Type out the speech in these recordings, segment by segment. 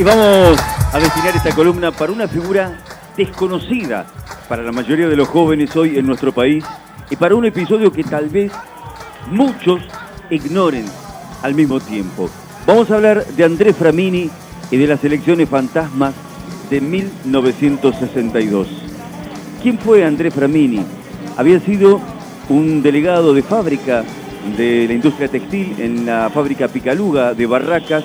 Y vamos a destinar esta columna para una figura desconocida para la mayoría de los jóvenes hoy en nuestro país y para un episodio que tal vez muchos ignoren al mismo tiempo. Vamos a hablar de Andrés Framini y de las elecciones fantasmas de 1962. ¿Quién fue Andrés Framini? Había sido un delegado de fábrica de la industria textil en la fábrica Picaluga de Barracas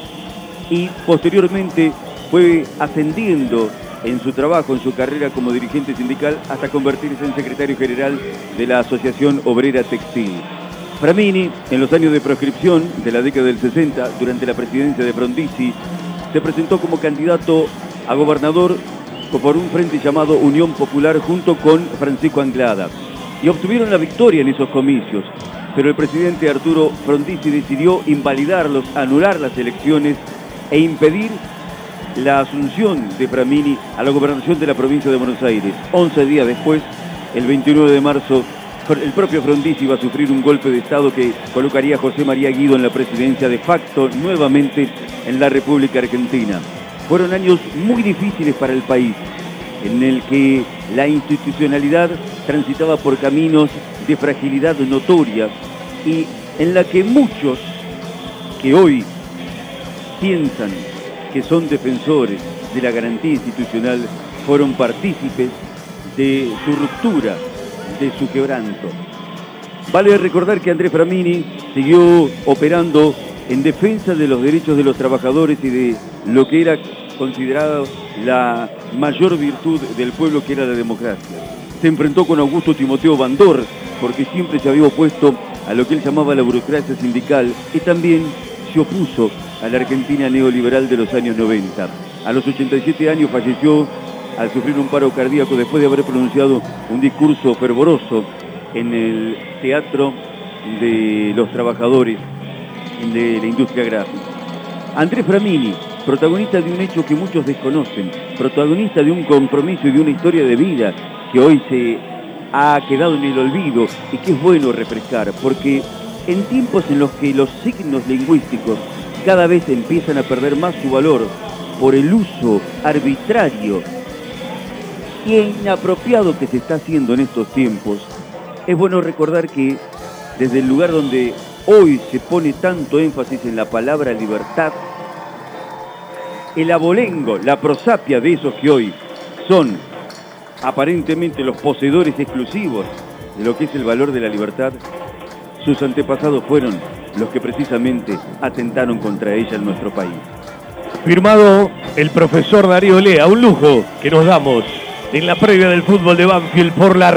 y posteriormente fue ascendiendo en su trabajo, en su carrera como dirigente sindical, hasta convertirse en secretario general de la Asociación Obrera Textil. Framini, en los años de proscripción de la década del 60, durante la presidencia de Frondizi, se presentó como candidato a gobernador por un frente llamado Unión Popular junto con Francisco Anglada. Y obtuvieron la victoria en esos comicios, pero el presidente Arturo Frondizi decidió invalidarlos, anular las elecciones e impedir la asunción de Framini a la gobernación de la provincia de Buenos Aires. 11 días después, el 29 de marzo, el propio Frondizi iba a sufrir un golpe de Estado que colocaría a José María Guido en la presidencia de facto nuevamente en la República Argentina. Fueron años muy difíciles para el país, en el que la institucionalidad transitaba por caminos de fragilidad notoria y en la que muchos que hoy piensan que son defensores de la garantía institucional fueron partícipes de su ruptura, de su quebranto. Vale recordar que Andrés Framini siguió operando en defensa de los derechos de los trabajadores y de lo que era considerado la mayor virtud del pueblo que era la democracia. Se enfrentó con Augusto Timoteo Bandor porque siempre se había opuesto a lo que él llamaba la burocracia sindical y también se opuso a la Argentina neoliberal de los años 90. A los 87 años falleció al sufrir un paro cardíaco después de haber pronunciado un discurso fervoroso en el Teatro de los Trabajadores de la Industria Gráfica. Andrés Framini, protagonista de un hecho que muchos desconocen, protagonista de un compromiso y de una historia de vida que hoy se ha quedado en el olvido y que es bueno refrescar, porque en tiempos en los que los signos lingüísticos cada vez empiezan a perder más su valor por el uso arbitrario y inapropiado que se está haciendo en estos tiempos, es bueno recordar que desde el lugar donde hoy se pone tanto énfasis en la palabra libertad, el abolengo, la prosapia de esos que hoy son aparentemente los poseedores exclusivos de lo que es el valor de la libertad, sus antepasados fueron los que precisamente atentaron contra ella en nuestro país. Firmado el profesor Darío Lea, un lujo que nos damos en la previa del fútbol de Banfield por la.